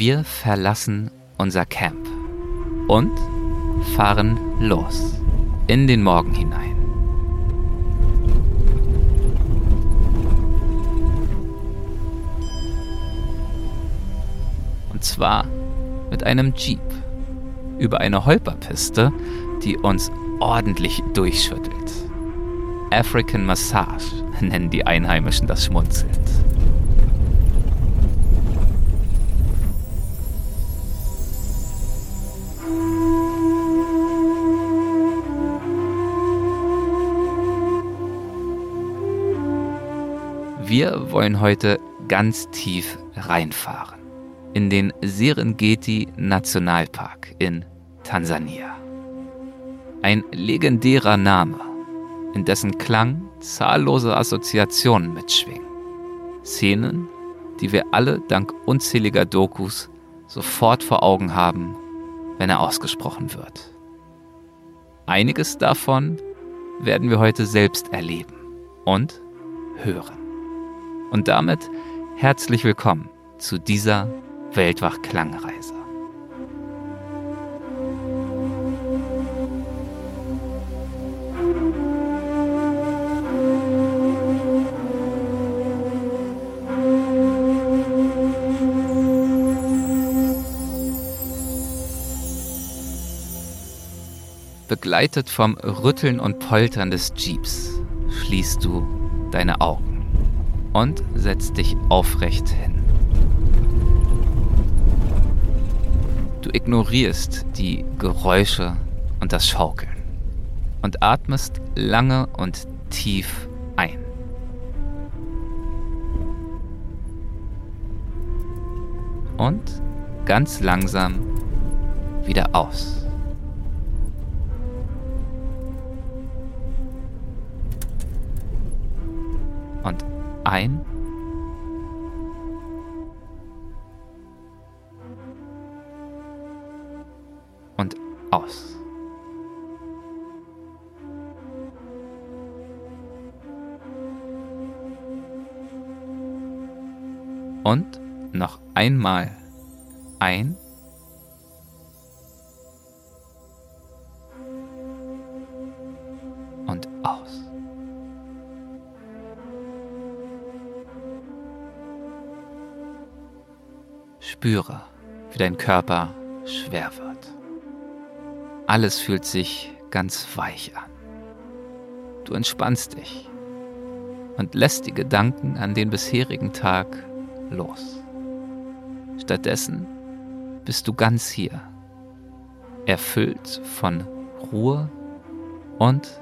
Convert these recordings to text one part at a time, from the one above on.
Wir verlassen unser Camp und fahren los in den Morgen hinein. Und zwar mit einem Jeep über eine Holperpiste, die uns ordentlich durchschüttelt. African Massage nennen die Einheimischen das schmunzelnd. Wir wollen heute ganz tief reinfahren in den Serengeti Nationalpark in Tansania. Ein legendärer Name, in dessen Klang zahllose Assoziationen mitschwingen. Szenen, die wir alle dank unzähliger Dokus sofort vor Augen haben, wenn er ausgesprochen wird. Einiges davon werden wir heute selbst erleben und hören. Und damit herzlich willkommen zu dieser Weltwach-Klangreise. Begleitet vom Rütteln und Poltern des Jeeps schließt du deine Augen und setz dich aufrecht hin. Du ignorierst die Geräusche und das Schaukeln und atmest lange und tief ein. Und ganz langsam wieder aus. Ein. Und aus. Und noch einmal ein. Spüre, wie dein Körper schwer wird. Alles fühlt sich ganz weich an. Du entspannst dich und lässt die Gedanken an den bisherigen Tag los. Stattdessen bist du ganz hier, erfüllt von Ruhe und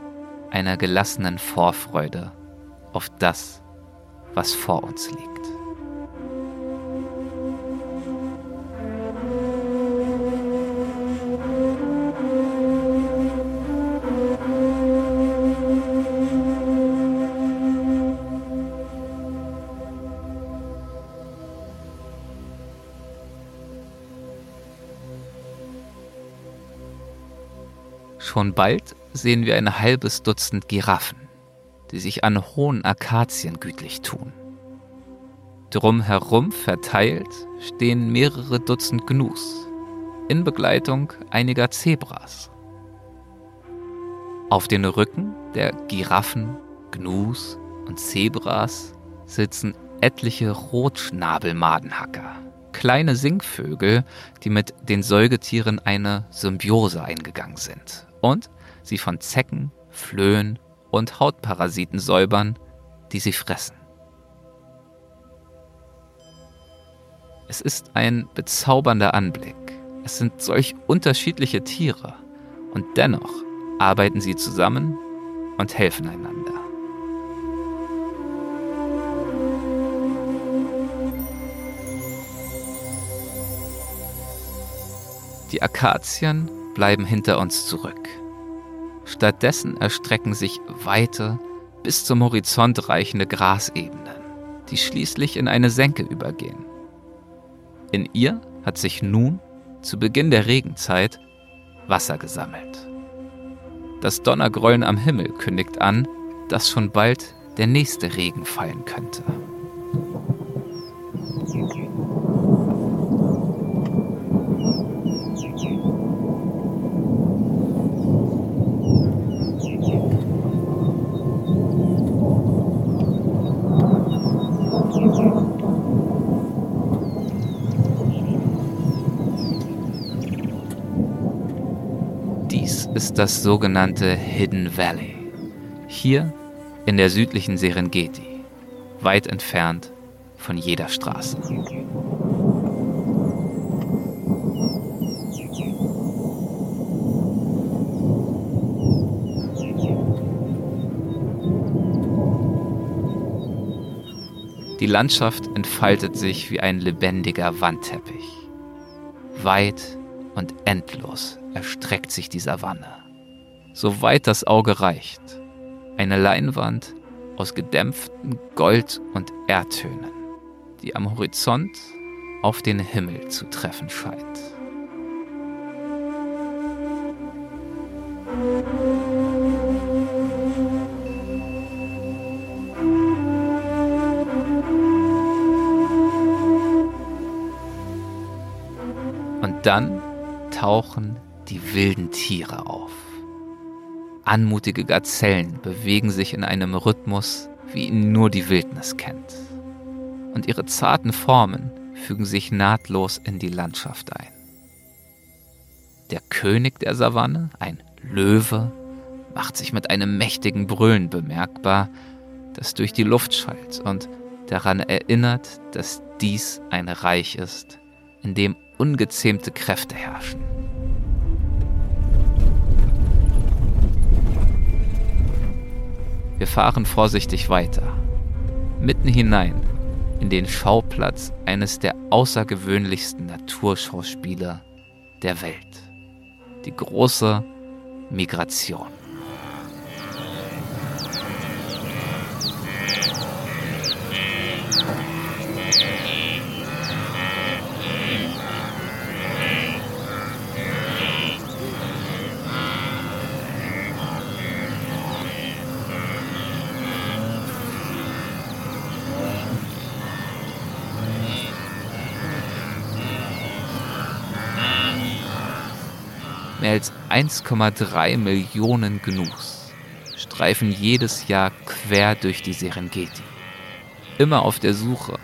einer gelassenen Vorfreude auf das, was vor uns liegt. Schon bald sehen wir ein halbes Dutzend Giraffen, die sich an hohen Akazien gütlich tun. Drumherum verteilt stehen mehrere Dutzend Gnus in Begleitung einiger Zebras. Auf den Rücken der Giraffen, Gnus und Zebras sitzen etliche Rotschnabelmadenhacker, kleine Singvögel, die mit den Säugetieren eine Symbiose eingegangen sind und sie von Zecken, Flöhen und Hautparasiten säubern, die sie fressen. Es ist ein bezaubernder Anblick. Es sind solch unterschiedliche Tiere und dennoch arbeiten sie zusammen und helfen einander. Die Akazien bleiben hinter uns zurück. Stattdessen erstrecken sich weite, bis zum Horizont reichende Grasebenen, die schließlich in eine Senke übergehen. In ihr hat sich nun, zu Beginn der Regenzeit, Wasser gesammelt. Das Donnergrollen am Himmel kündigt an, dass schon bald der nächste Regen fallen könnte. Ist das sogenannte Hidden Valley. Hier in der südlichen Serengeti, weit entfernt von jeder Straße. Die Landschaft entfaltet sich wie ein lebendiger Wandteppich. Weit und endlos erstreckt sich die Savanne. So weit das Auge reicht. Eine Leinwand aus gedämpften Gold- und Erdtönen, die am Horizont auf den Himmel zu treffen scheint. Und dann tauchen die wilden Tiere auf. Anmutige Gazellen bewegen sich in einem Rhythmus, wie ihn nur die Wildnis kennt. Und ihre zarten Formen fügen sich nahtlos in die Landschaft ein. Der König der Savanne, ein Löwe, macht sich mit einem mächtigen Brüllen bemerkbar, das durch die Luft schallt und daran erinnert, dass dies ein Reich ist, in dem ungezähmte Kräfte herrschen. Wir fahren vorsichtig weiter, mitten hinein in den Schauplatz eines der außergewöhnlichsten Naturschauspieler der Welt, die große Migration. Mehr als 1,3 Millionen Gnus streifen jedes Jahr quer durch die Serengeti. Immer auf der Suche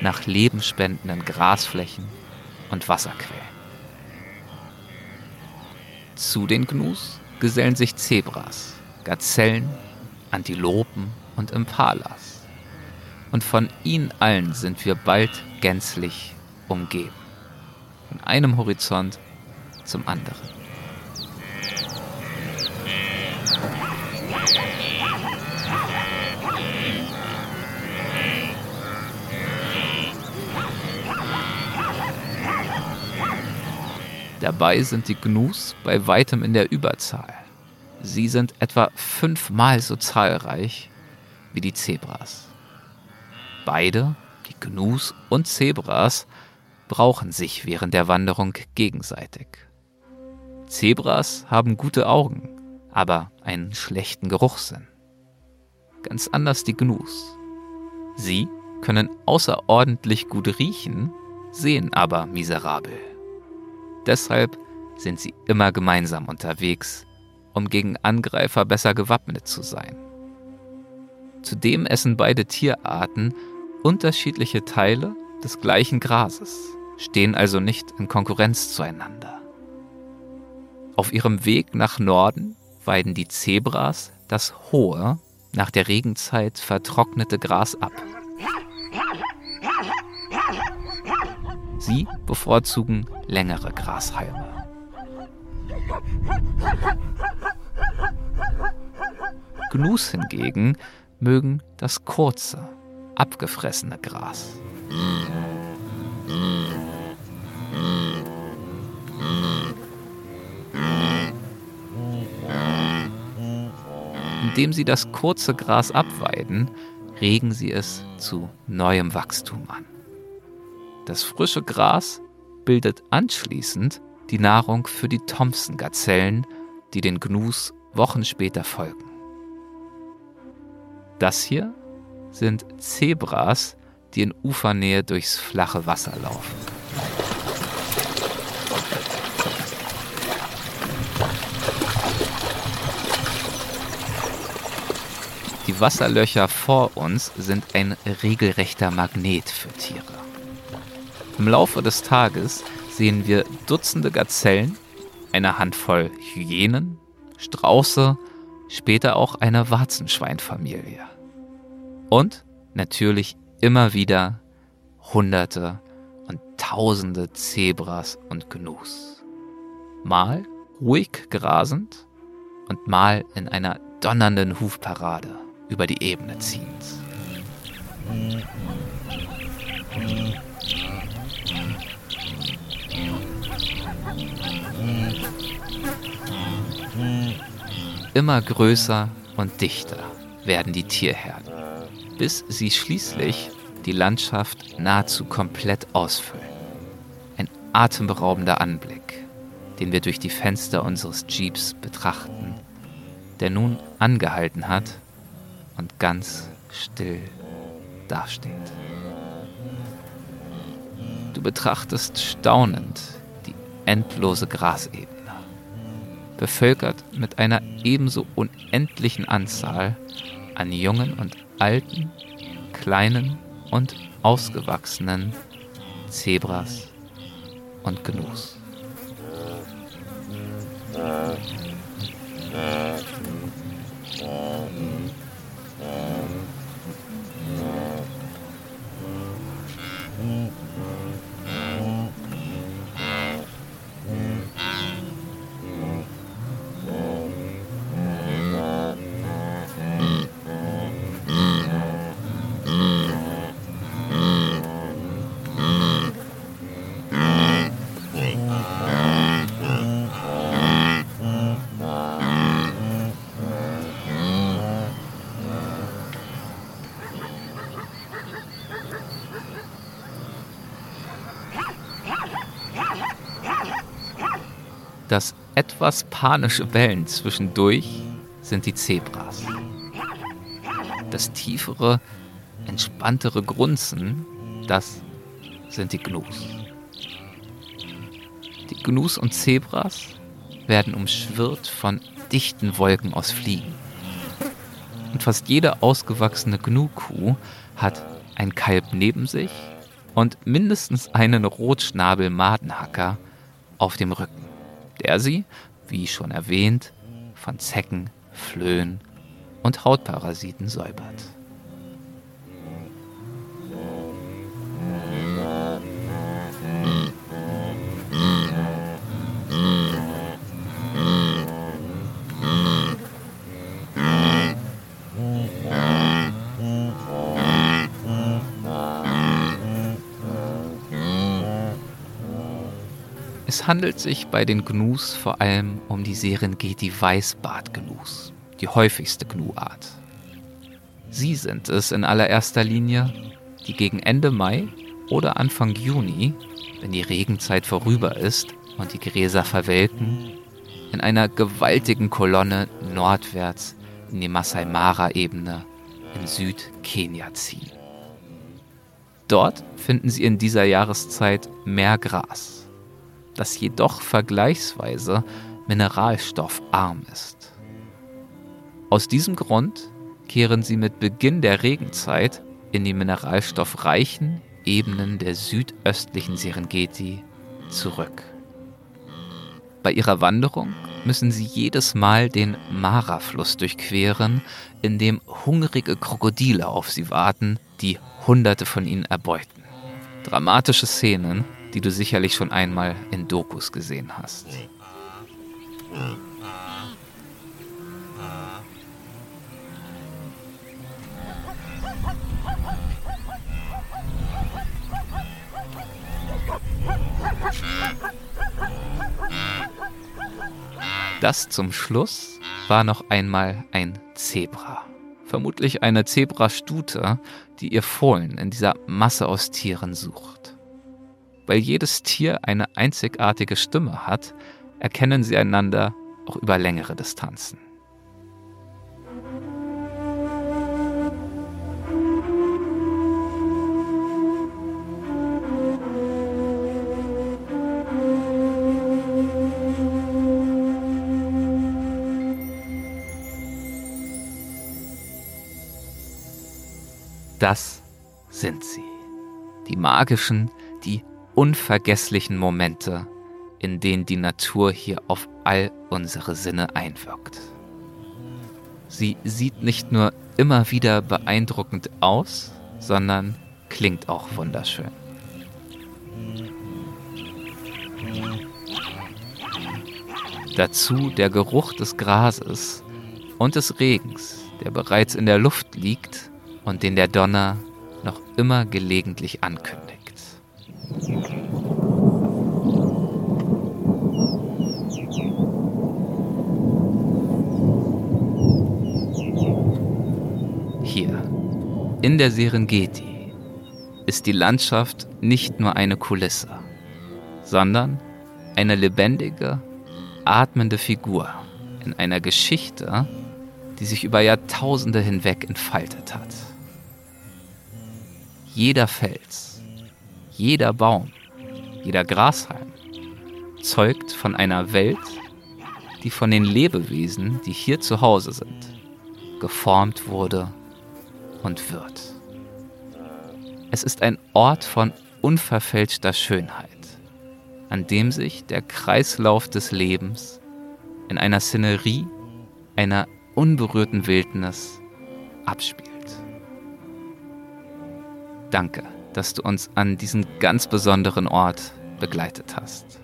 nach lebensspendenden Grasflächen und Wasserquellen. Zu den Gnus gesellen sich Zebras, Gazellen, Antilopen und Impalas. Und von ihnen allen sind wir bald gänzlich umgeben. Von einem Horizont zum anderen. Dabei sind die Gnus bei weitem in der Überzahl. Sie sind etwa fünfmal so zahlreich wie die Zebras. Beide, die Gnus und Zebras, brauchen sich während der Wanderung gegenseitig. Zebras haben gute Augen, aber einen schlechten Geruchssinn. Ganz anders die Gnus. Sie können außerordentlich gut riechen, sehen aber miserabel. Deshalb sind sie immer gemeinsam unterwegs, um gegen Angreifer besser gewappnet zu sein. Zudem essen beide Tierarten unterschiedliche Teile des gleichen Grases, stehen also nicht in Konkurrenz zueinander. Auf ihrem Weg nach Norden weiden die Zebras das hohe, nach der Regenzeit vertrocknete Gras ab. Sie bevorzugen längere Grashalme. Gnus hingegen mögen das kurze, abgefressene Gras. Indem sie das kurze Gras abweiden, regen sie es zu neuem Wachstum an. Das frische Gras bildet anschließend die Nahrung für die Thompson-Gazellen, die den Gnus Wochen später folgen. Das hier sind Zebras, die in Ufernähe durchs flache Wasser laufen. Die Wasserlöcher vor uns sind ein regelrechter Magnet für Tiere. Im Laufe des Tages sehen wir Dutzende Gazellen, eine Handvoll Hyänen, Strauße, später auch eine Warzenschweinfamilie. Und natürlich immer wieder Hunderte und Tausende Zebras und Gnus. Mal ruhig grasend und mal in einer donnernden Hufparade über die Ebene ziehend. Immer größer und dichter werden die Tierherden, bis sie schließlich die Landschaft nahezu komplett ausfüllen. Ein atemberaubender Anblick, den wir durch die Fenster unseres Jeeps betrachten, der nun angehalten hat und ganz still dasteht. Du betrachtest staunend die endlose Grasebene, bevölkert mit einer ebenso unendlichen Anzahl an jungen und alten, kleinen und ausgewachsenen Zebras und Gnus. Das etwas panische Wellen zwischendurch sind die Zebras. Das tiefere, entspanntere Grunzen, das sind die Gnus. Die Gnus und Zebras werden umschwirrt von dichten Wolken aus Fliegen. Und fast jede ausgewachsene Gnu-Kuh hat ein Kalb neben sich und mindestens einen Rotschnabel-Madenhacker auf dem Rücken der sie, wie schon erwähnt, von Zecken, Flöhen und Hautparasiten säubert. Es handelt sich bei den Gnus vor allem um die Serengeti Weißbartgnus, die häufigste Gnu-Art. Sie sind es in allererster Linie, die gegen Ende Mai oder Anfang Juni, wenn die Regenzeit vorüber ist und die Gräser verwelken, in einer gewaltigen Kolonne nordwärts in die Masai Mara-Ebene in Südkenia ziehen. Dort finden sie in dieser Jahreszeit mehr Gras das jedoch vergleichsweise mineralstoffarm ist. Aus diesem Grund kehren sie mit Beginn der Regenzeit in die mineralstoffreichen Ebenen der südöstlichen Serengeti zurück. Bei ihrer Wanderung müssen sie jedes Mal den Mara-Fluss durchqueren, in dem hungrige Krokodile auf sie warten, die Hunderte von ihnen erbeuten. Dramatische Szenen, die du sicherlich schon einmal in Dokus gesehen hast. Das zum Schluss war noch einmal ein Zebra. Vermutlich eine Zebrastute, die ihr Fohlen in dieser Masse aus Tieren sucht. Weil jedes Tier eine einzigartige Stimme hat, erkennen sie einander auch über längere Distanzen. Das sind sie. Die magischen, unvergesslichen Momente in denen die Natur hier auf all unsere Sinne einwirkt. Sie sieht nicht nur immer wieder beeindruckend aus, sondern klingt auch wunderschön. Dazu der Geruch des Grases und des Regens, der bereits in der Luft liegt und den der Donner noch immer gelegentlich ankündigt. Hier, in der Serengeti, ist die Landschaft nicht nur eine Kulisse, sondern eine lebendige, atmende Figur in einer Geschichte, die sich über Jahrtausende hinweg entfaltet hat. Jeder Fels, jeder Baum, jeder Grashalm zeugt von einer Welt, die von den Lebewesen, die hier zu Hause sind, geformt wurde und wird. Es ist ein Ort von unverfälschter Schönheit, an dem sich der Kreislauf des Lebens in einer Szenerie einer unberührten Wildnis abspielt. Danke, dass du uns an diesen ganz besonderen Ort begleitet hast.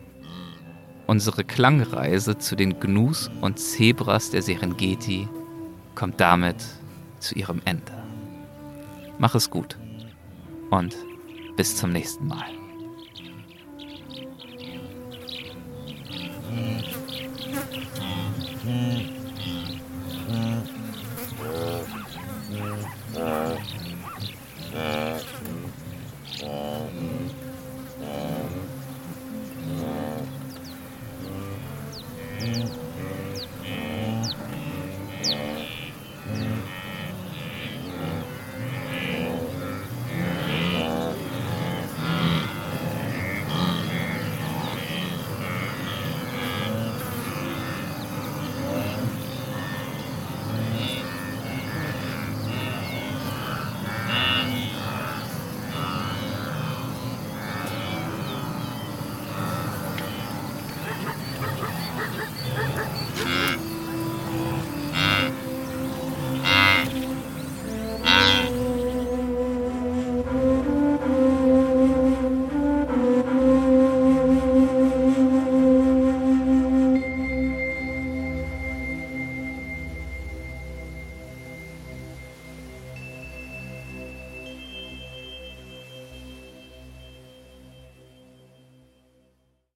Unsere Klangreise zu den Gnus und Zebras der Serengeti kommt damit zu ihrem Ende mach es gut und bis zum nächsten Mal.